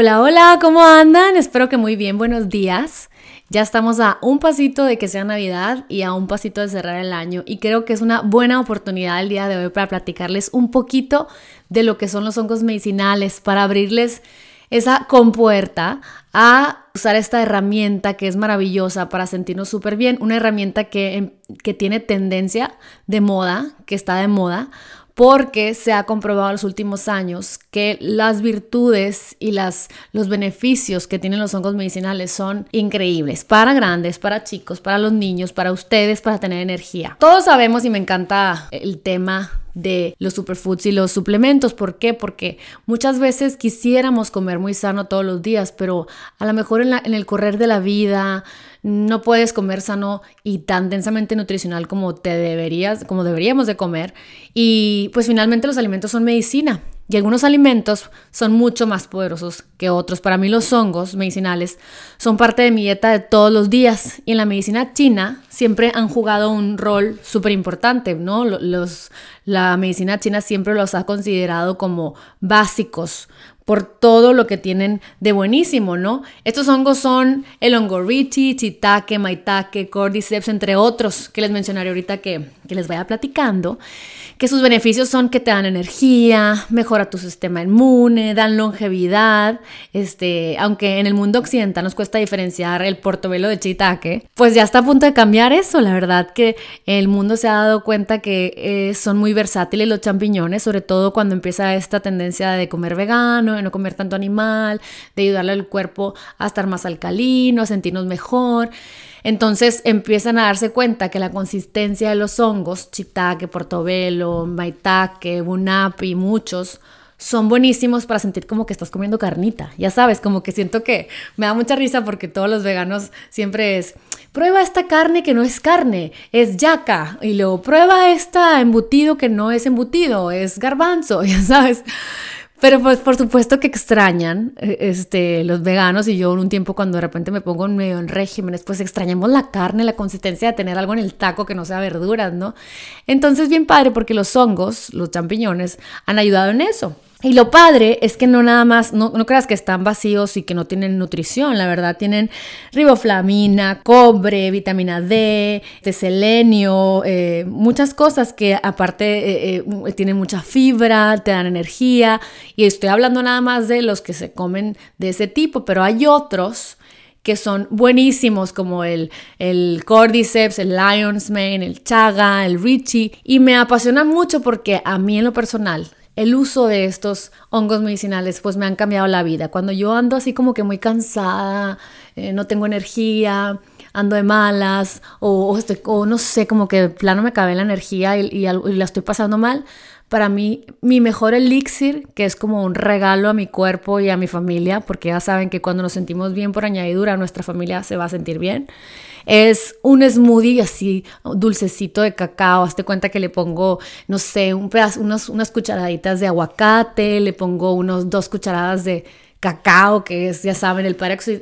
Hola, hola, ¿cómo andan? Espero que muy bien, buenos días. Ya estamos a un pasito de que sea Navidad y a un pasito de cerrar el año y creo que es una buena oportunidad el día de hoy para platicarles un poquito de lo que son los hongos medicinales, para abrirles esa compuerta a usar esta herramienta que es maravillosa para sentirnos súper bien, una herramienta que, que tiene tendencia de moda, que está de moda, porque se ha comprobado en los últimos años que las virtudes y las, los beneficios que tienen los hongos medicinales son increíbles para grandes, para chicos, para los niños, para ustedes, para tener energía. Todos sabemos y me encanta el tema de los superfoods y los suplementos. ¿Por qué? Porque muchas veces quisiéramos comer muy sano todos los días, pero a lo mejor en, el correr de la vida, no puedes comer sano y tan densamente nutricional como te deberías, como deberíamos de comer. Y pues finalmente los alimentos son medicina. Y algunos alimentos son mucho más poderosos que otros. Para mí los hongos medicinales son parte de mi dieta de todos los días. Y en la medicina china siempre han jugado un rol súper importante, ¿no? Los, la medicina china siempre los ha considerado como básicos por todo lo que tienen de buenísimo, ¿no? Estos hongos son el hongo richie, chitake, maitake, cordyceps, entre otros que les mencionaré ahorita que, que les vaya platicando, que sus beneficios son que te dan energía, mejora tu sistema inmune, dan longevidad, este, aunque en el mundo occidental nos cuesta diferenciar el portobelo de chitake, pues ya está a punto de cambiar eso, la verdad que el mundo se ha dado cuenta que eh, son muy versátiles los champiñones, sobre todo cuando empieza esta tendencia de comer vegano, de no comer tanto animal, de ayudarle al cuerpo a estar más alcalino, a sentirnos mejor. Entonces empiezan a darse cuenta que la consistencia de los hongos, chitake, portobelo, maitake, bunapi, muchos, son buenísimos para sentir como que estás comiendo carnita. Ya sabes, como que siento que me da mucha risa porque todos los veganos siempre es, prueba esta carne que no es carne, es yaca. Y luego prueba esta embutido que no es embutido, es garbanzo, ya sabes. Pero pues por supuesto que extrañan eh, este, los veganos y yo en un tiempo cuando de repente me pongo medio en regímenes, pues extrañamos la carne, la consistencia de tener algo en el taco que no sea verduras, ¿no? Entonces bien padre porque los hongos, los champiñones, han ayudado en eso. Y lo padre es que no nada más, no, no, creas que están vacíos y que no tienen nutrición, la verdad, tienen riboflamina, cobre, vitamina D, de selenio, eh, muchas cosas que aparte eh, eh, tienen mucha fibra, te dan energía. Y estoy hablando nada más de los que se comen de ese tipo, pero hay otros que son buenísimos como el, el Cordyceps, el Lion's Mane, el Chaga, el Richie. Y me apasiona mucho porque a mí en lo personal el uso de estos hongos medicinales pues me han cambiado la vida. Cuando yo ando así como que muy cansada, eh, no tengo energía, ando de malas o, no sé, como que de plano me cabe la energía y, y, la estoy pasando mal, para mí mi mejor elixir, que es como un regalo a mi cuerpo y a mi familia, porque ya saben que cuando nos sentimos bien por añadidura, nuestra familia se va a sentir bien, es un smoothie así dulcecito de cacao. Hazte cuenta que le pongo, no sé, un pedazo, unas cucharaditas de aguacate, le pongo unos dos cucharadas de cacao, que es, ya saben, el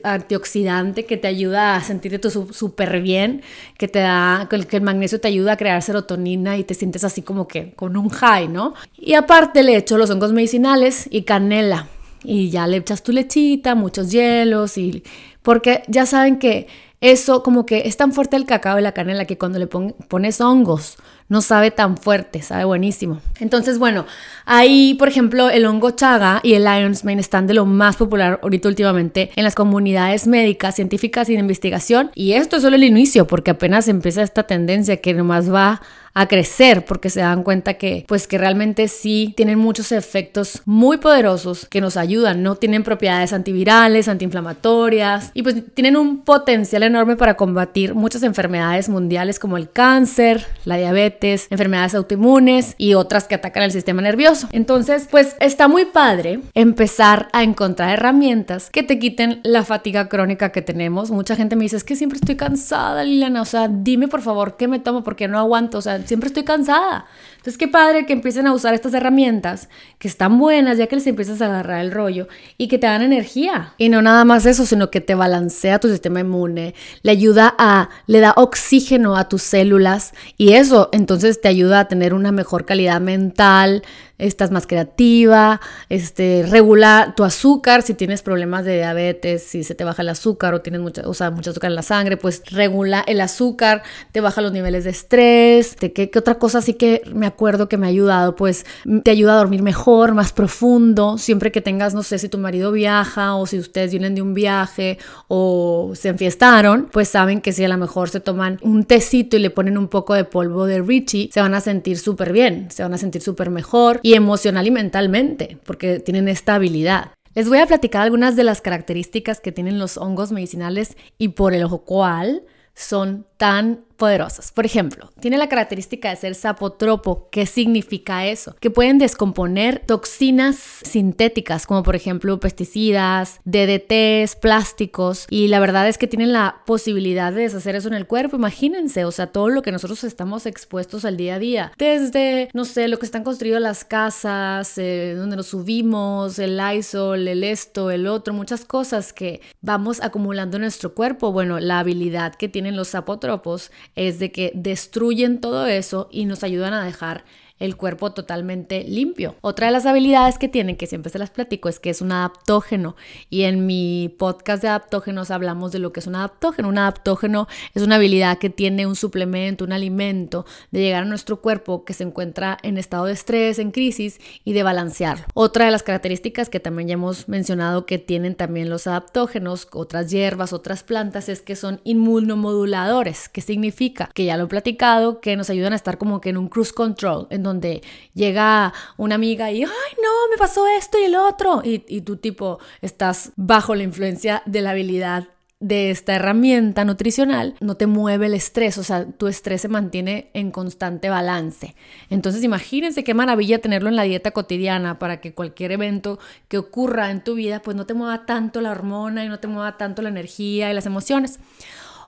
antioxidante que te ayuda a sentirte súper bien, que te da, que el magnesio te ayuda a crear serotonina y te sientes así como que con un high, ¿no? Y aparte le echo los hongos medicinales y canela. Y ya le echas tu lechita, muchos hielos y... Porque ya saben que eso como que es tan fuerte el cacao y la canela que cuando le pones hongos no sabe tan fuerte, sabe buenísimo. Entonces, bueno, ahí, por ejemplo, el hongo chaga y el Lion's Mane están de lo más popular ahorita últimamente en las comunidades médicas, científicas y de investigación. Y esto es solo el inicio, porque apenas empieza esta tendencia que nomás va a crecer porque se dan cuenta que pues que realmente sí tienen muchos efectos muy poderosos que nos ayudan, ¿no? Tienen propiedades antivirales, antiinflamatorias y pues tienen un potencial enorme para combatir muchas enfermedades mundiales como el cáncer, la diabetes, enfermedades autoinmunes y otras que atacan el sistema nervioso. Entonces, pues está muy padre empezar a encontrar herramientas que te quiten la fatiga crónica que tenemos. Mucha gente me dice, es que siempre estoy cansada, Liliana, o sea, dime por favor qué me tomo porque no aguanto, o sea, siempre estoy cansada. Entonces, qué padre que empiecen a usar estas herramientas que están buenas ya que les empiezas a agarrar el rollo y que te dan energía. Y no nada más eso, sino que te balancea tu sistema inmune, le ayuda a, le da oxígeno a tus células y eso entonces te ayuda a tener una mejor calidad mental, estás más creativa, este, regula tu azúcar, si tienes problemas de diabetes, si se te baja el azúcar o tienes mucha, o sea, mucho azúcar en la sangre, pues regula el azúcar, te baja los niveles de estrés, ¿qué, qué otra cosa sí que me acuerdo que me ha ayudado? Pues te ayuda a dormir mejor, más profundo, siempre que tengas, no sé, si tu marido viaja o si ustedes vienen de un viaje o se enfiestaron, pues saben que si a lo mejor se toman un tecito y le ponen un poco de polvo de Richie, se van a sentir súper bien, se van a sentir súper mejor y emocional y mentalmente, porque tienen esta habilidad. Les voy a platicar algunas de las características que tienen los hongos medicinales y por el cual son tan poderosas. Por ejemplo, tiene la característica de ser sapotropo. ¿Qué significa eso? Que pueden descomponer toxinas sintéticas, como por ejemplo pesticidas, DDTs, plásticos, y la verdad es que tienen la posibilidad de deshacer eso en el cuerpo. Imagínense, o sea, todo lo que nosotros estamos expuestos al día a día, desde, no sé, lo que están construidas las casas, eh, donde nos subimos, el ISOL, el esto, el otro, muchas cosas que vamos acumulando en nuestro cuerpo. Bueno, la habilidad que tienen los sapotropos es de que destruyen todo eso y nos ayudan a dejar el cuerpo totalmente limpio. Otra de las habilidades que tienen, que siempre se las platico, es que es un adaptógeno. Y en mi podcast de adaptógenos hablamos de lo que es un adaptógeno. Un adaptógeno es una habilidad que tiene un suplemento, un alimento, de llegar a nuestro cuerpo que se encuentra en estado de estrés, en crisis y de balancearlo. Otra de las características que también ya hemos mencionado que tienen también los adaptógenos, otras hierbas, otras plantas, es que son inmunomoduladores. ¿Qué significa? Que ya lo he platicado, que nos ayudan a estar como que en un cruise control, en donde llega una amiga y, ay, no, me pasó esto y el otro. Y, y tú tipo estás bajo la influencia de la habilidad de esta herramienta nutricional no te mueve el estrés, o sea, tu estrés se mantiene en constante balance. Entonces, imagínense qué maravilla tenerlo en la dieta cotidiana para que cualquier evento que ocurra en tu vida, pues no te mueva tanto la hormona y no te mueva tanto la energía y las emociones.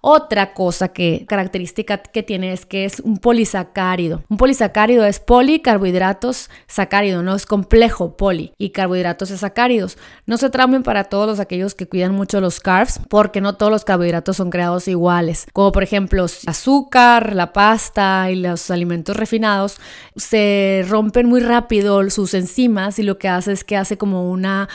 Otra cosa que característica que tiene es que es un polisacárido. Un polisacárido es poli, carbohidratos, sacárido, no es complejo, poli y carbohidratos y sacáridos. No se traumen para todos los aquellos que cuidan mucho los carbs, porque no todos los carbohidratos son creados iguales. Como por ejemplo, azúcar, la pasta y los alimentos refinados se rompen muy rápido sus enzimas y lo que hace es que hace como una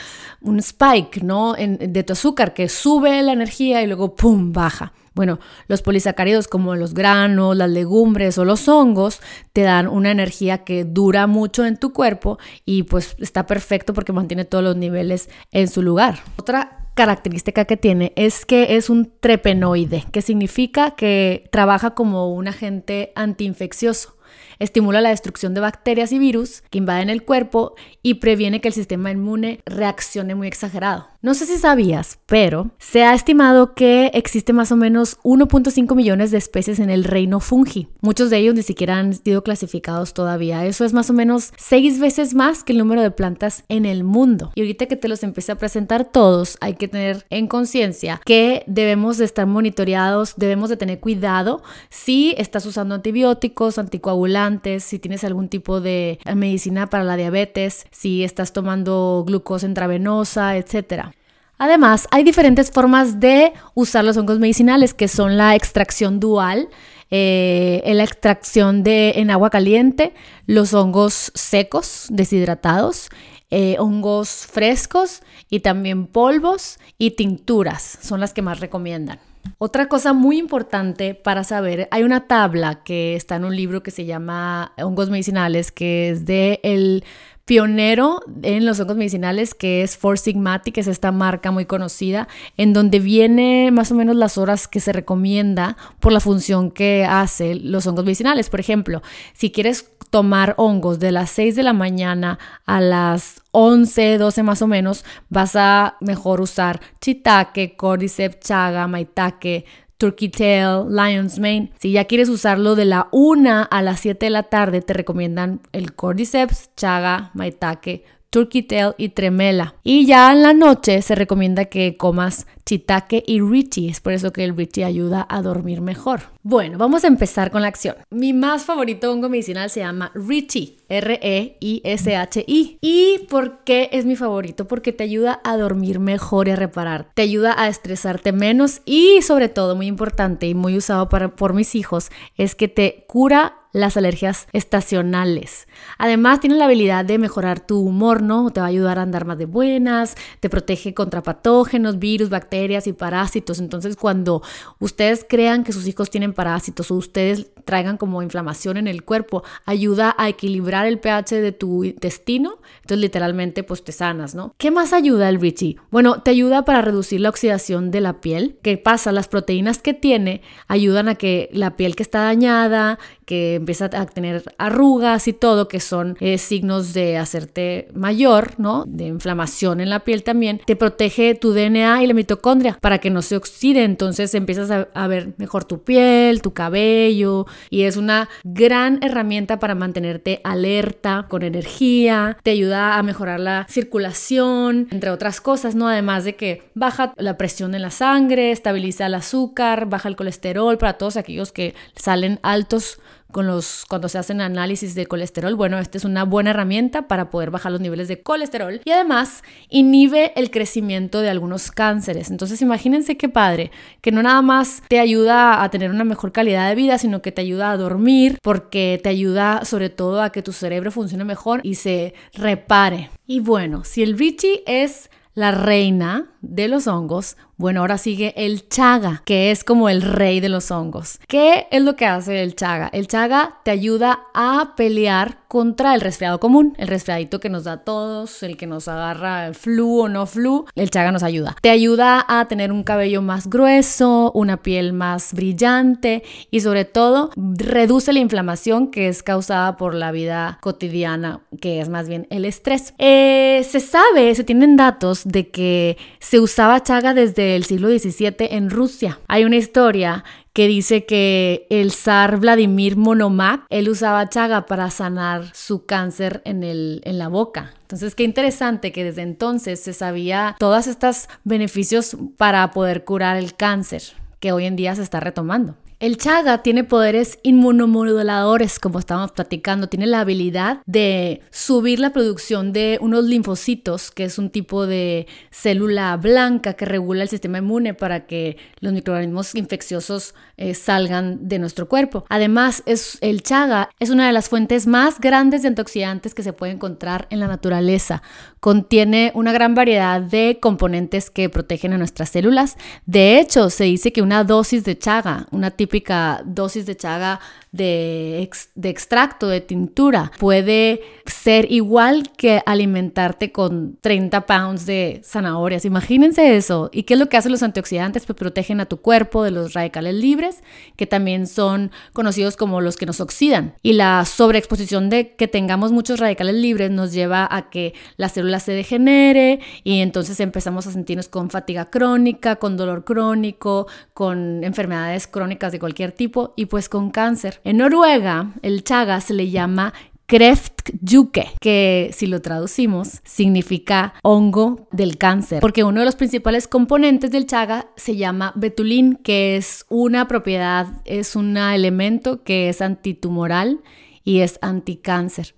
un spike, ¿no? de tu azúcar que sube la energía y luego pum baja. Bueno, los polisacáridos como los granos, las legumbres o los hongos te dan una energía que dura mucho en tu cuerpo y pues está perfecto porque mantiene todos los niveles en su lugar. Otra característica que tiene es que es un trepenoide, que significa que trabaja como un agente antiinfeccioso. Estimula la destrucción de bacterias y virus que invaden el cuerpo y previene que el sistema inmune reaccione muy exagerado. No sé si sabías, pero se ha estimado que existe más o menos 1.5 millones de especies en el reino fungi. Muchos de ellos ni siquiera han sido clasificados todavía. Eso es más o menos seis veces más que el número de plantas en el mundo. Y ahorita que te los empiece a presentar todos, hay que tener en conciencia que debemos de estar monitoreados, debemos de tener cuidado si estás usando antibióticos, anticoagulantes, si tienes algún tipo de medicina para la diabetes, si estás tomando glucosa intravenosa, etcétera. Además, hay diferentes formas de usar los hongos medicinales, que son la extracción dual, eh, la extracción de, en agua caliente, los hongos secos, deshidratados, eh, hongos frescos y también polvos y tinturas, son las que más recomiendan. Otra cosa muy importante para saber, hay una tabla que está en un libro que se llama Hongos Medicinales, que es de el pionero en los hongos medicinales, que es Four Sigmatic, que es esta marca muy conocida, en donde viene más o menos las horas que se recomienda por la función que hace los hongos medicinales. Por ejemplo, si quieres tomar hongos de las 6 de la mañana a las 11, 12 más o menos, vas a mejor usar chitake, cordyceps, chaga, maitake, Turkey Tail, Lion's Mane. Si ya quieres usarlo de la 1 a las 7 de la tarde, te recomiendan el Cordyceps, Chaga, Maitake, Turkey Tail y Tremela. Y ya en la noche se recomienda que comas shiitake y reishi. Es por eso que el reishi ayuda a dormir mejor. Bueno, vamos a empezar con la acción. Mi más favorito hongo medicinal se llama reishi, R-E-I-S-H-I. ¿Y por qué es mi favorito? Porque te ayuda a dormir mejor y a reparar. Te ayuda a estresarte menos y sobre todo, muy importante y muy usado para, por mis hijos, es que te cura las alergias estacionales. Además, tiene la habilidad de mejorar tu humor, ¿no? Te va a ayudar a andar más de buenas, te protege contra patógenos, virus, bacterias y parásitos. Entonces, cuando ustedes crean que sus hijos tienen parásitos o ustedes traigan como inflamación en el cuerpo, ayuda a equilibrar el pH de tu intestino. Entonces, literalmente, pues te sanas, ¿no? ¿Qué más ayuda el Richie? Bueno, te ayuda para reducir la oxidación de la piel. ¿Qué pasa? Las proteínas que tiene ayudan a que la piel que está dañada, que empieza a tener arrugas y todo, que son eh, signos de hacerte mayor, ¿no? De inflamación en la piel también, te protege tu DNA y la mitocondria para que no se oxide, entonces empiezas a, a ver mejor tu piel, tu cabello y es una gran herramienta para mantenerte alerta, con energía, te ayuda a mejorar la circulación, entre otras cosas, ¿no? Además de que baja la presión en la sangre, estabiliza el azúcar, baja el colesterol para todos aquellos que salen altos con los, cuando se hacen análisis de colesterol. Bueno, esta es una buena herramienta para poder bajar los niveles de colesterol y además inhibe el crecimiento de algunos cánceres. Entonces imagínense qué padre, que no nada más te ayuda a tener una mejor calidad de vida, sino que te ayuda a dormir porque te ayuda sobre todo a que tu cerebro funcione mejor y se repare. Y bueno, si el Vichy es la reina de los hongos, bueno, ahora sigue el chaga, que es como el rey de los hongos. ¿Qué es lo que hace el chaga? El chaga te ayuda a pelear contra el resfriado común, el resfriadito que nos da a todos, el que nos agarra el flu o no flu, el chaga nos ayuda. Te ayuda a tener un cabello más grueso, una piel más brillante y sobre todo reduce la inflamación que es causada por la vida cotidiana, que es más bien el estrés. Eh, se sabe, se tienen datos de que se usaba chaga desde el siglo XVII en Rusia. Hay una historia que dice que el zar Vladimir Monomac, él usaba chaga para sanar su cáncer en, el, en la boca. Entonces, qué interesante que desde entonces se sabía todos estos beneficios para poder curar el cáncer, que hoy en día se está retomando. El chaga tiene poderes inmunomoduladores, como estábamos platicando. Tiene la habilidad de subir la producción de unos linfocitos, que es un tipo de célula blanca que regula el sistema inmune para que los microorganismos infecciosos eh, salgan de nuestro cuerpo. Además, el chaga es una de las fuentes más grandes de antioxidantes que se puede encontrar en la naturaleza. Contiene una gran variedad de componentes que protegen a nuestras células. De hecho, se dice que una dosis de chaga, una típica dosis de chaga de, extracto, de tintura, puede ser igual que alimentarte con 30 pounds de zanahorias. Imagínense eso. ¿Y qué es lo que hacen los antioxidantes? Pues protegen a tu cuerpo de los radicales libres, que también son conocidos como los que nos oxidan. Y la sobreexposición de que tengamos muchos radicales libres nos lleva a que la célula se degenere y entonces empezamos a sentirnos con fatiga crónica, con dolor crónico, con enfermedades crónicas de cualquier tipo y pues con cáncer. En Noruega, el chaga se le llama Kreftjuke, que si lo traducimos significa hongo del cáncer, porque uno de los principales componentes del chaga se llama betulín, que es una propiedad, es un elemento que es antitumoral y es anticáncer.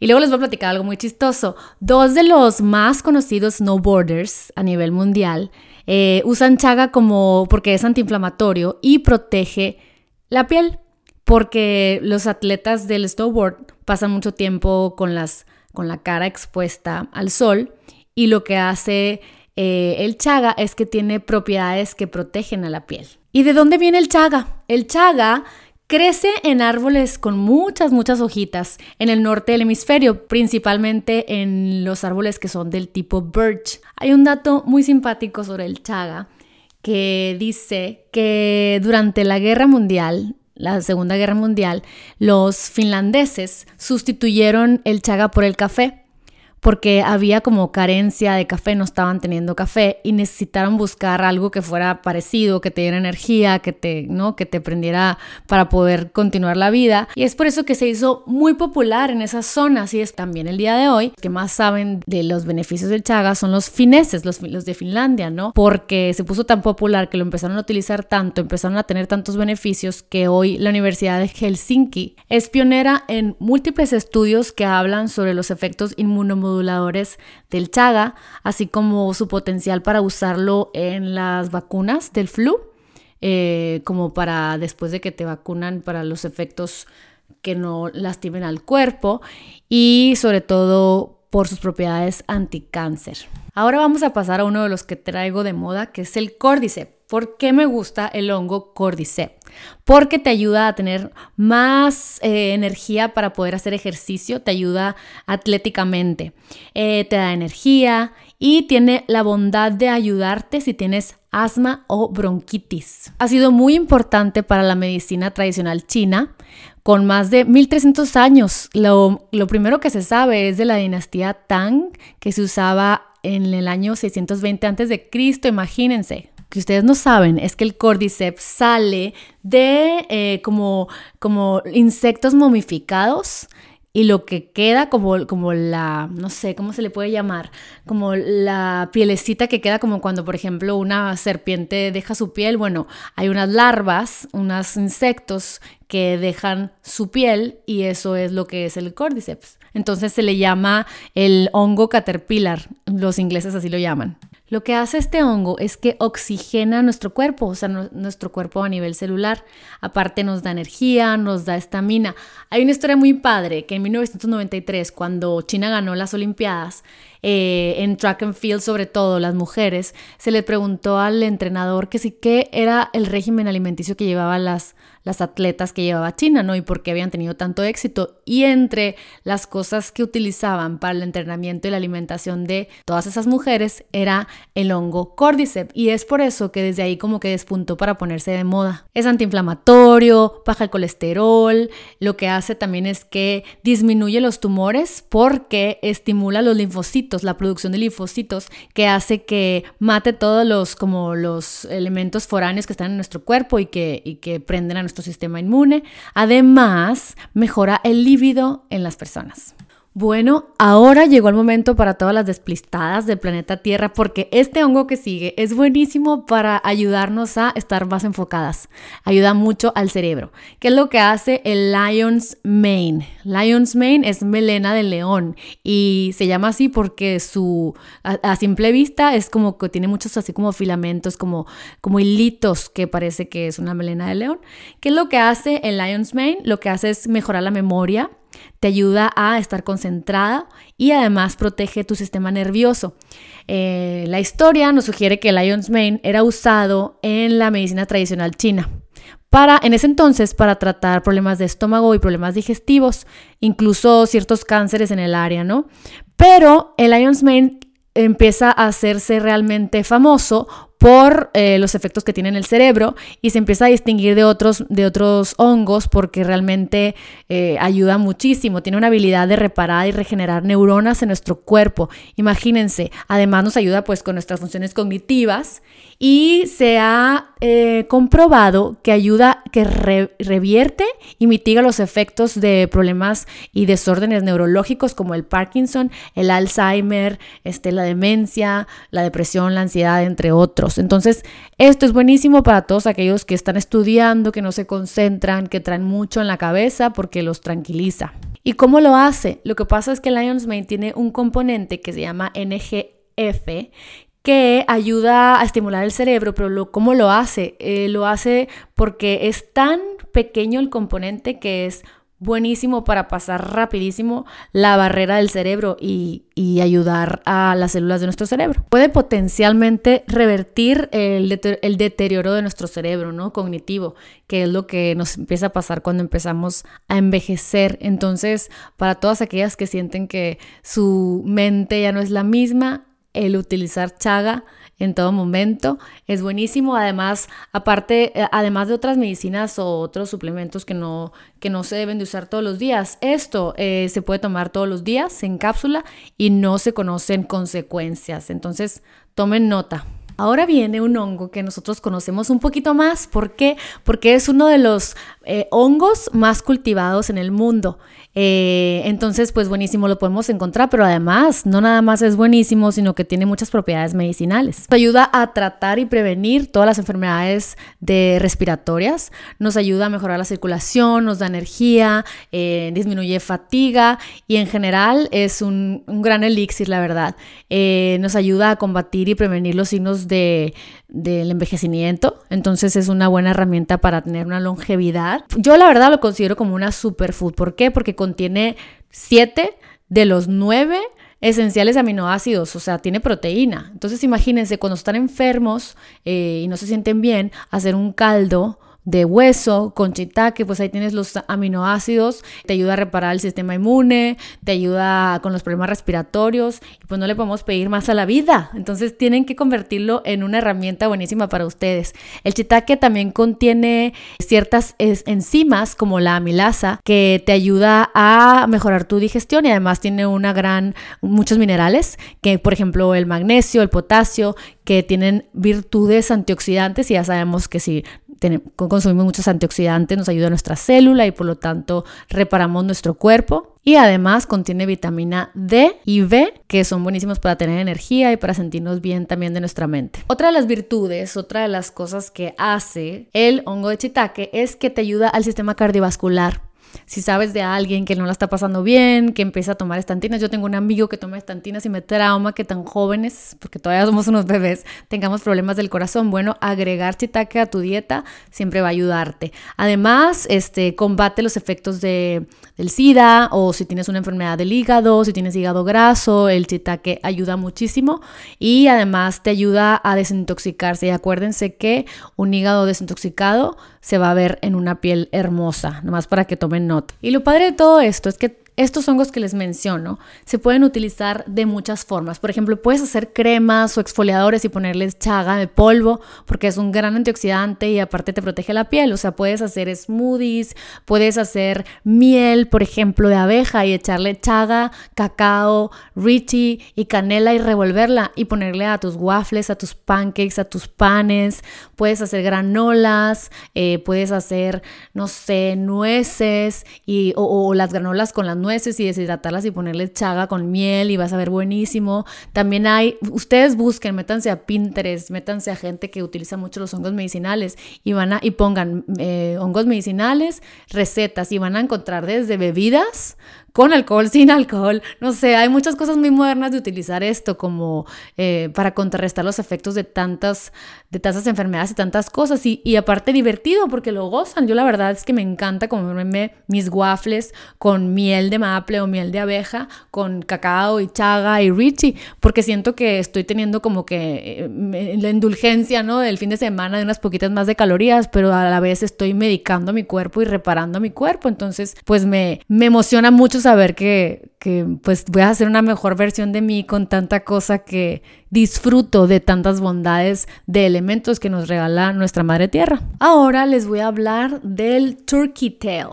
Y luego les voy a platicar algo muy chistoso. Dos de los más conocidos snowboarders a nivel mundial eh, usan chaga como porque es antiinflamatorio y protege la piel porque los atletas del snowboard pasan mucho tiempo con, las, con la cara expuesta al sol y lo que hace eh, el chaga es que tiene propiedades que protegen a la piel. ¿Y de dónde viene el chaga? El chaga crece en árboles con muchas, muchas hojitas en el norte del hemisferio, principalmente en los árboles que son del tipo birch. Hay un dato muy simpático sobre el chaga que dice que durante la guerra mundial la Segunda Guerra Mundial, los finlandeses sustituyeron el chaga por el café porque había como carencia de café, no estaban teniendo café y necesitaron buscar algo que fuera parecido, que te diera energía, que te, ¿no? que te prendiera para poder continuar la vida. Y es por eso que se hizo muy popular en esas zonas y es también el día de hoy que más saben de los beneficios del chaga son los fineses, los, los de Finlandia, ¿no? Porque se puso tan popular que lo empezaron a utilizar tanto, empezaron a tener tantos beneficios que hoy la Universidad de Helsinki es pionera en múltiples estudios que hablan sobre los efectos inmunomoduladores del chaga, así como su potencial para usarlo en las vacunas del flu, eh, como para después de que te vacunan para los efectos que no lastimen al cuerpo y sobre todo por sus propiedades anticáncer. Ahora vamos a pasar a uno de los que traigo de moda, que es el Cordyceps. ¿Por qué me gusta el hongo Cordyceps? Porque te ayuda a tener más eh, energía para poder hacer ejercicio, te ayuda atléticamente, eh, te da energía y tiene la bondad de ayudarte si tienes asma o bronquitis. Ha sido muy importante para la medicina tradicional china con más de 1300 años. Lo, lo, primero que se sabe es de la dinastía Tang, que se usaba en el año 620 a.C., imagínense que ustedes no saben es que el cordyceps sale de eh, como, como insectos momificados y lo que queda como, como la, no sé, ¿cómo se le puede llamar? Como la pielecita que queda como cuando, por ejemplo, una serpiente deja su piel. Bueno, hay unas larvas, unos insectos que dejan su piel y eso es lo que es el cordyceps. Entonces se le llama el hongo caterpillar, los ingleses así lo llaman. Lo que hace este hongo es que oxigena nuestro cuerpo, o sea, nuestro cuerpo a nivel celular. Aparte nos da energía, nos da estamina. Hay una historia muy padre que en 1993, cuando China ganó las Olimpiadas, eh, en track and field, sobre todo las mujeres, se le preguntó al entrenador que sí que era el régimen alimenticio que llevaban las, las atletas que llevaba China, ¿no? Y por qué habían tenido tanto éxito. Y entre las cosas que utilizaban para el entrenamiento y la alimentación de todas esas mujeres era el hongo cordyceps. Y es por eso que desde ahí como que despuntó para ponerse de moda. Es antiinflamatorio, baja el colesterol, lo que hace también es que disminuye los tumores porque estimula los linfocitos la producción de linfocitos, que hace que mate todos los, como los elementos foráneos que están en nuestro cuerpo y que, y que prenden a nuestro sistema inmune. Además, mejora el líbido en las personas. Bueno, ahora llegó el momento para todas las desplistadas del planeta Tierra porque este hongo que sigue es buenísimo para ayudarnos a estar más enfocadas. Ayuda mucho al cerebro. ¿Qué es lo que hace el Lion's Mane? Lion's Mane es melena de león y se llama así porque su a, simple vista es como que tiene muchos así como filamentos, como como hilitos que parece que es una melena de león. ¿Qué es lo que hace el Lion's Mane? Lo que hace es mejorar la memoria te ayuda a estar concentrada y además protege tu sistema nervioso. Eh, la historia nos sugiere que el Lion's Mane era usado en la medicina tradicional china. Para, en ese entonces, para tratar problemas de estómago y problemas digestivos, incluso ciertos cánceres en el área, ¿no? Pero el Lion's Mane empieza a hacerse realmente famoso por eh, los efectos que tiene en el cerebro y se empieza a distinguir de otros, de otros hongos porque realmente eh, ayuda muchísimo. Tiene una habilidad de reparar y regenerar neuronas en nuestro cuerpo. Imagínense, además nos ayuda pues con nuestras funciones cognitivas y se ha eh, comprobado que ayuda, que revierte y mitiga los efectos de problemas y desórdenes neurológicos como el Parkinson, el Alzheimer, este, la demencia, la depresión, la ansiedad, entre otros. Entonces, esto es buenísimo para todos aquellos que están estudiando, que no se concentran, que traen mucho en la cabeza porque los tranquiliza. ¿Y cómo lo hace? Lo que pasa es que Lion's Mane tiene un componente que se llama NGF, que ayuda a estimular el cerebro, pero ¿cómo lo hace? Eh, lo hace porque es tan pequeño el componente que es buenísimo para pasar rapidísimo la barrera del cerebro y, ayudar a las células de nuestro cerebro. Puede potencialmente revertir el, deterioro de nuestro cerebro, ¿no? Cognitivo, que es lo que nos empieza a pasar cuando empezamos a envejecer. Entonces, para todas aquellas que sienten que su mente ya no es la misma, el utilizar chaga en todo momento. Es buenísimo. Además, aparte, eh, además de otras medicinas o otros suplementos que no, que no se deben de usar todos los días, esto eh, se puede tomar todos los días en cápsula y no se conocen consecuencias. Entonces, tomen nota. Ahora viene un hongo que nosotros conocemos un poquito más. ¿Por qué? Porque es uno de los eh, hongos más cultivados en el mundo. Eh, entonces, pues buenísimo lo podemos encontrar, pero además no nada más es buenísimo, sino que tiene muchas propiedades medicinales. Nos ayuda a tratar y prevenir todas las enfermedades de respiratorias, nos ayuda a mejorar la circulación, nos da energía, eh, disminuye fatiga y en general es un, gran elixir, la verdad. nos ayuda a combatir y prevenir los signos de, del envejecimiento, entonces es una buena herramienta para tener una longevidad. Yo la verdad lo considero como una superfood. ¿Por qué? Porque contiene 7 de los 9 esenciales aminoácidos, o sea, tiene proteína. Entonces imagínense cuando están enfermos eh, y no se sienten bien, hacer un caldo de hueso con shiitake, pues ahí tienes los aminoácidos, te ayuda a reparar el sistema inmune, te ayuda con los problemas respiratorios y pues no le podemos pedir más a la vida. Entonces tienen que convertirlo en una herramienta buenísima para ustedes. El shiitake también contiene ciertas enzimas como la amilasa que te ayuda a mejorar tu digestión y además tiene una gran muchos minerales que por ejemplo el magnesio, el potasio que tienen virtudes antioxidantes y ya sabemos que si consumimos muchos antioxidantes, nos ayuda a nuestra célula y por lo tanto reparamos nuestro cuerpo. Y además contiene vitamina D y B, que son buenísimos para tener energía y para sentirnos bien también de nuestra mente. Otra de las virtudes, otra de las cosas que hace el hongo de chitaque es que te ayuda al sistema cardiovascular si sabes de alguien que no la está pasando bien, que empieza a tomar estantinas, yo tengo un amigo que toma estantinas y me trauma que tan jóvenes, porque todavía somos unos bebés, tengamos problemas del corazón. Bueno, agregar chitaque a tu dieta siempre va a ayudarte. Además, este, combate los efectos de, del SIDA o si tienes una enfermedad del hígado, si tienes hígado graso, el chitaque ayuda muchísimo y además te ayuda a desintoxicarse. Y acuérdense que un hígado desintoxicado se va a ver en una piel hermosa, nomás para que tomen nota. Y lo padre de todo esto es que estos hongos que les menciono se pueden utilizar de muchas formas. Por ejemplo, puedes hacer cremas o exfoliadores y ponerles chaga de polvo porque es un gran antioxidante y aparte te protege la piel. O sea, puedes hacer smoothies, puedes hacer miel, por ejemplo, de abeja y echarle chaga, cacao, richie y canela y revolverla y ponerle a tus waffles, a tus pancakes, a tus panes. Puedes hacer granolas, eh, puedes hacer, no sé, nueces y, o, o las granolas con las nueces y deshidratarlas y ponerle chaga con miel y vas a ver buenísimo. También hay, ustedes busquen, métanse a Pinterest, métanse a gente que utiliza mucho los hongos medicinales y van a, y pongan eh, hongos medicinales, recetas y van a encontrar desde bebidas con alcohol, sin alcohol. No sé, hay muchas cosas muy modernas de utilizar esto como eh, para contrarrestar los efectos de tantas, de tantas enfermedades y tantas cosas. Y, y, aparte divertido porque lo gozan. Yo la verdad es que me encanta comerme mis waffles con miel de maple o miel de abeja, con cacao y chaga y richie, porque siento que estoy teniendo como que eh, la indulgencia, ¿no? Del fin de semana de unas poquitas más de calorías, pero a la vez estoy medicando mi cuerpo y reparando mi cuerpo. Entonces, pues me, me emociona mucho saber que, que pues voy a hacer una mejor versión de mí con tanta cosa que disfruto de tantas bondades de elementos que nos regala nuestra madre tierra. Ahora les voy a hablar del turkey tail.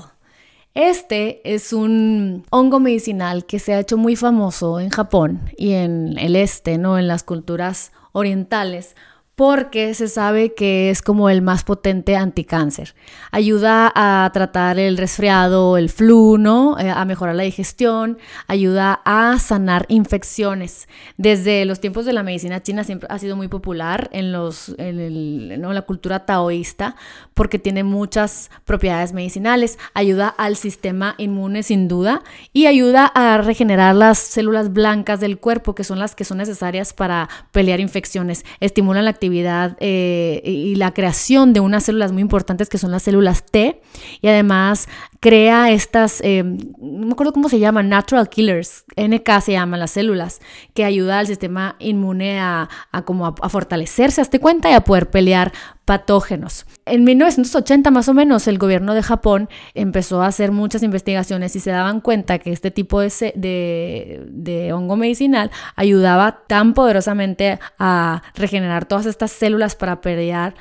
Este es un hongo medicinal que se ha hecho muy famoso en Japón y en el este, ¿no? En las culturas orientales porque se sabe que es como el más potente anticáncer. Ayuda a tratar el resfriado, el flu, ¿no? Eh, a mejorar la digestión, ayuda a sanar infecciones. Desde los tiempos de la medicina china siempre ha sido muy popular en, los, en la cultura taoísta porque tiene muchas propiedades medicinales. Ayuda al sistema inmune sin duda y ayuda a regenerar las células blancas del cuerpo que son las que son necesarias para pelear infecciones. Estimulan la actividad eh, y la creación de unas células muy importantes que son las células T y además crea estas, eh, no me acuerdo cómo se llaman, natural killers, NK se llaman las células, que ayuda al sistema inmune a, como a, fortalecerse, hazte cuenta, y a poder pelear patógenos. En 1980 más o menos el gobierno de Japón empezó a hacer muchas investigaciones y se daban cuenta que este tipo de, de, de hongo medicinal ayudaba tan poderosamente a regenerar todas estas células para pelear,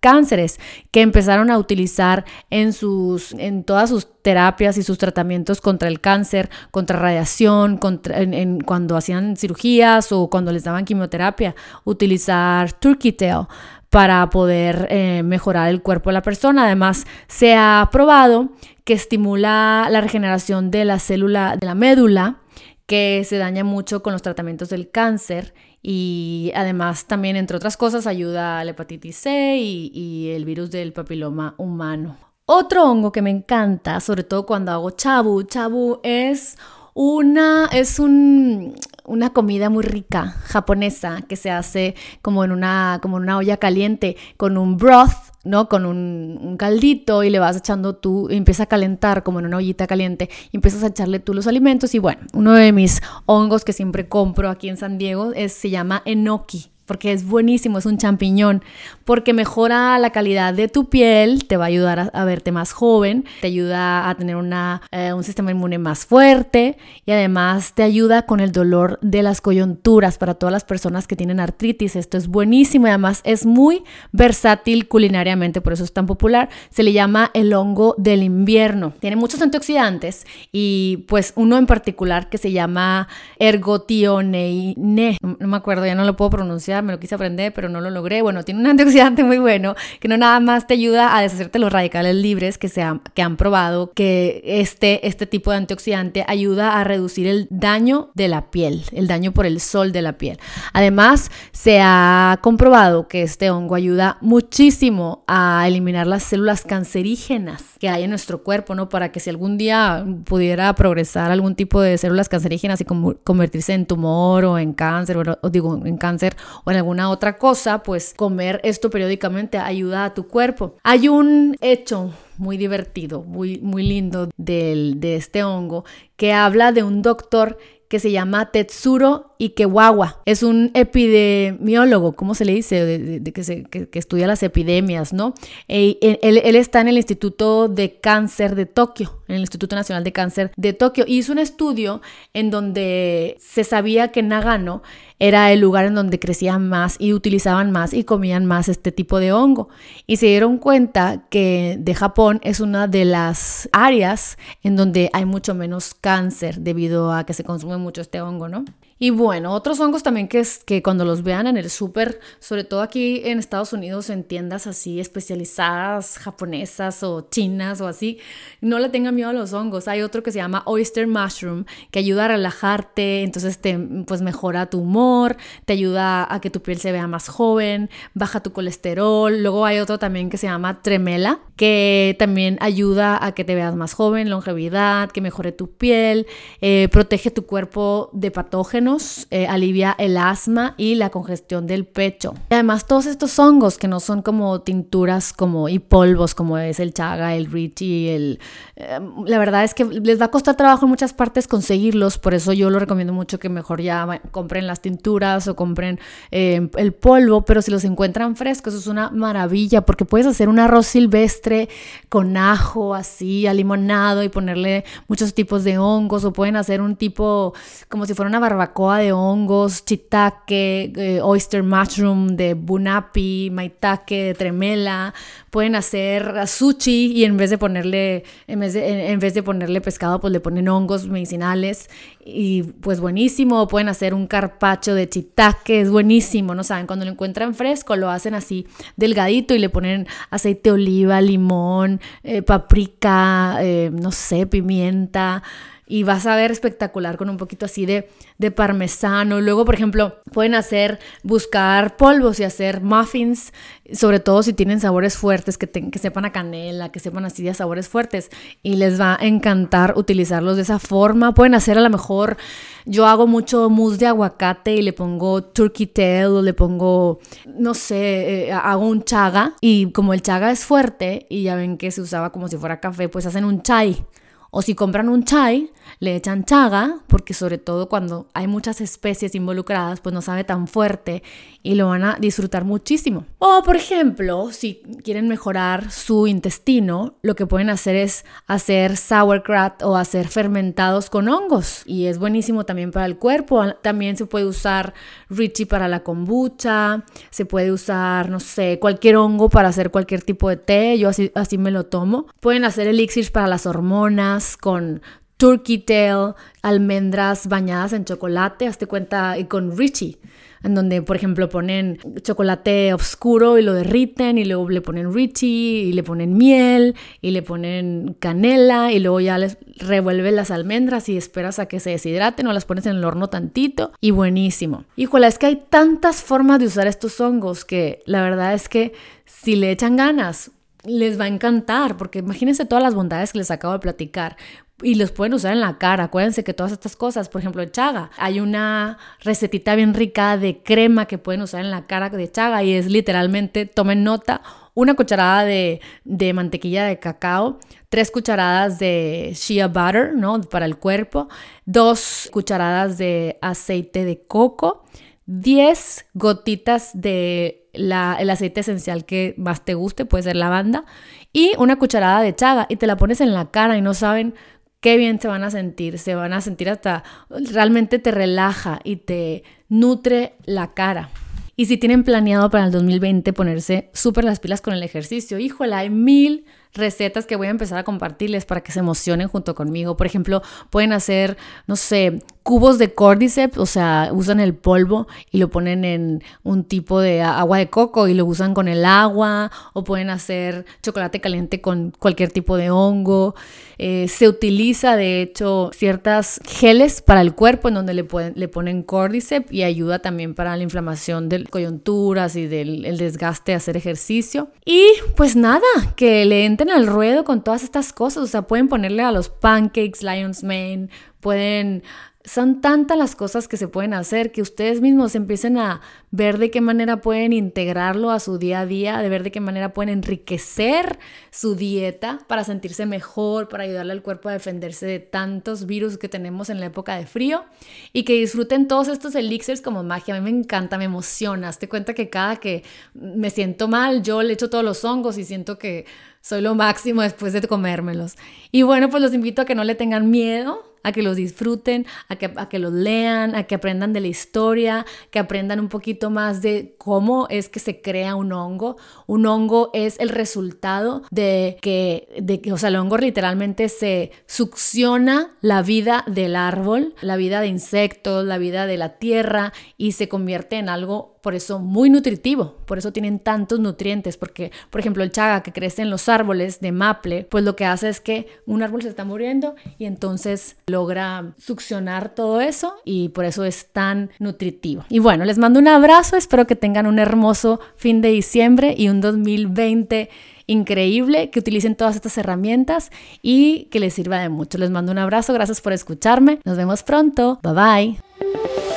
cánceres que empezaron a utilizar en, sus, en todas sus terapias y sus tratamientos contra el cáncer, contra radiación, contra, en, cuando hacían cirugías o cuando les daban quimioterapia, utilizar turkey tail para poder eh, mejorar el cuerpo de la persona. Además, se ha probado que estimula la regeneración de la célula de la médula, que se daña mucho con los tratamientos del cáncer y además también, entre otras cosas, ayuda a la hepatitis C y, el virus del papiloma humano. Otro hongo que me encanta, sobre todo cuando hago chabu, chabu es una, es un, una comida muy rica japonesa que se hace como en una, como en una olla caliente con un broth ¿no? Con un, caldito y le vas echando tú, empieza a calentar como en una ollita caliente, y empiezas a echarle tú los alimentos y bueno, uno de mis hongos que siempre compro aquí en San Diego es, se llama enoki porque es buenísimo, es un champiñón, porque mejora la calidad de tu piel, te va a ayudar a, verte más joven, te ayuda a tener una, eh, un sistema inmune más fuerte y además te ayuda con el dolor de las coyunturas para todas las personas que tienen artritis. Esto es buenísimo y además es muy versátil culinariamente, por eso es tan popular. Se le llama el hongo del invierno. Tiene muchos antioxidantes y pues uno en particular que se llama ergotioneine, no me acuerdo, ya no lo puedo pronunciar me lo quise aprender, pero no lo logré. Bueno, tiene un antioxidante muy bueno que no nada más te ayuda a deshacerte los radicales libres que, se han, que han probado que este, este tipo de antioxidante ayuda a reducir el daño de la piel, el daño por el sol de la piel. Además, se ha comprobado que este hongo ayuda muchísimo a eliminar las células cancerígenas que hay en nuestro cuerpo, ¿no? Para que si algún día pudiera progresar algún tipo de células cancerígenas y convertirse en tumor o en cáncer, o digo, en cáncer o en alguna otra cosa, pues comer esto periódicamente ayuda a tu cuerpo. Hay un hecho muy divertido, muy, muy lindo del, de este hongo que habla de un doctor que se llama Tetsuro Ikewawa. Es un epidemiólogo, ¿cómo se le dice? De, que, se, que, estudia las epidemias, ¿no? él, él, está en el Instituto de Cáncer de Tokio, en el Instituto Nacional de Cáncer de Tokio. Hizo un estudio en donde se sabía que Nagano era el lugar en donde crecían más y utilizaban más y comían más este tipo de hongo. Y se dieron cuenta que de Japón es una de las áreas en donde hay mucho menos cáncer debido a que se consume mucho este hongo, ¿no? Y bueno, otros hongos también que, cuando los vean en el súper, sobre todo aquí en Estados Unidos, en tiendas así especializadas, japonesas o chinas o así, no le tengan miedo a los hongos. Hay otro que se llama Oyster Mushroom, que ayuda a relajarte, entonces te, pues mejora tu humor, te ayuda a que tu piel se vea más joven, baja tu colesterol. Luego hay otro también que se llama Tremela, que también ayuda a que te veas más joven, longevidad, que mejore tu piel, eh, protege tu cuerpo de patógenos eh, alivia el asma y la congestión del pecho. Además todos estos hongos que no son como tinturas como y polvos como es el chaga, el richie, el... Eh, la verdad es que les va a costar trabajo en muchas partes conseguirlos, por eso yo lo recomiendo mucho que mejor ya compren las tinturas o compren eh, el polvo, pero si los encuentran frescos es una maravilla porque puedes hacer un arroz silvestre con ajo así, a limonado y ponerle muchos tipos de hongos o pueden hacer un tipo como si fuera una barbacoa de hongos, chitake, eh, oyster mushroom de bunapi, maitake de tremela. Pueden hacer sushi y en vez de ponerle, en vez de, en vez de ponerle pescado, pues le ponen hongos medicinales y pues buenísimo. Pueden hacer un carpacho de chitake, es buenísimo, ¿no saben? Cuando lo encuentran fresco, lo hacen así delgadito y le ponen aceite de oliva, limón, eh, paprika, eh, no sé, pimienta y vas a ver espectacular con un poquito así de, de parmesano. Luego, por ejemplo, pueden hacer, buscar polvos y hacer muffins, sobre todo si tienen sabores fuertes, que, que sepan a canela, que sepan así de sabores fuertes y les va a encantar utilizarlos de esa forma. Pueden hacer a lo mejor Yo hago mucho mousse de aguacate y le pongo turkey tail o le pongo, no sé, eh, hago un chaga y como el chaga es fuerte y ya ven que se usaba como si fuera café, pues hacen un chai. O si compran un chai, le echan chaga, porque sobre todo cuando hay muchas especies involucradas, pues no sabe tan fuerte y lo van a disfrutar muchísimo. O por ejemplo, si quieren mejorar su intestino, lo que pueden hacer es hacer sauerkraut o hacer fermentados con hongos. Y es buenísimo también para el cuerpo. También se puede usar Richie para la kombucha, se puede usar, no sé, cualquier hongo para hacer cualquier tipo de té. Yo así, así me lo tomo. Pueden hacer elixirs para las hormonas con turkey tail, almendras bañadas en chocolate, hazte cuenta, y con Richie, en donde, por ejemplo, ponen chocolate oscuro y lo derriten, y luego le ponen Richie, y le ponen miel, y le ponen canela, y luego ya les revuelve las almendras y esperas a que se deshidraten o las pones en el horno tantito, y buenísimo. Híjole, es que hay tantas formas de usar estos hongos que la verdad es que si le echan ganas, les va a encantar, porque imagínense todas las bondades que les acabo de platicar y los pueden usar en la cara. Acuérdense que todas estas cosas, por ejemplo, el chaga, hay una recetita bien rica de crema que pueden usar en la cara de chaga y es literalmente, tomen nota, una cucharada de, de mantequilla de cacao, tres cucharadas de shea butter, ¿no? Para el cuerpo, dos cucharadas de aceite de coco, 10 gotitas de la, el aceite esencial que más te guste, puede ser lavanda, y una cucharada de chaga y te la pones en la cara y no saben qué bien se van a sentir, se van a sentir hasta, realmente te relaja y te nutre la cara. Y si tienen planeado para el 2020 ponerse súper las pilas con el ejercicio, híjole, hay mil recetas que voy a empezar a compartirles para que se emocionen junto conmigo. Por ejemplo, pueden hacer, no sé, cubos de cordyceps, o sea, usan el polvo y lo ponen en un tipo de agua de coco y lo usan con el agua, o pueden hacer chocolate caliente con cualquier tipo de hongo. Eh, se utiliza, de hecho, ciertas geles para el cuerpo en donde le, le ponen cordyceps y ayuda también para la inflamación de coyunturas y del el desgaste de hacer ejercicio. Y pues nada, que le entren al ruedo con todas estas cosas, o sea, pueden ponerle a los pancakes Lion's Mane, pueden son tantas las cosas que se pueden hacer que ustedes mismos empiecen a ver de qué manera pueden integrarlo a su día a día, de ver de qué manera pueden enriquecer su dieta para sentirse mejor, para ayudarle al cuerpo a defenderse de tantos virus que tenemos en la época de frío y que disfruten todos estos elixirs como magia. A mí me encanta, me emociona. Te cuenta que cada que me siento mal, yo le echo todos los hongos y siento que soy lo máximo después de comérmelos. Y bueno, pues los invito a que no le tengan miedo a que los disfruten, a que, a que los lean, a que aprendan de la historia, que aprendan un poquito más de cómo es que se crea un hongo. Un hongo es el resultado de que, de que, o sea, el hongo literalmente se succiona la vida del árbol, la vida de insectos, la vida de la tierra y se convierte en algo por eso muy nutritivo, por eso tienen tantos nutrientes, porque por ejemplo el chaga que crece en los árboles de maple, pues lo que hace es que un árbol se está muriendo y entonces logra succionar todo eso y por eso es tan nutritivo. Y bueno, les mando un abrazo, espero que tengan un hermoso fin de diciembre y un 2020 increíble, que utilicen todas estas herramientas y que les sirva de mucho. Les mando un abrazo, gracias por escucharme, nos vemos pronto, bye bye.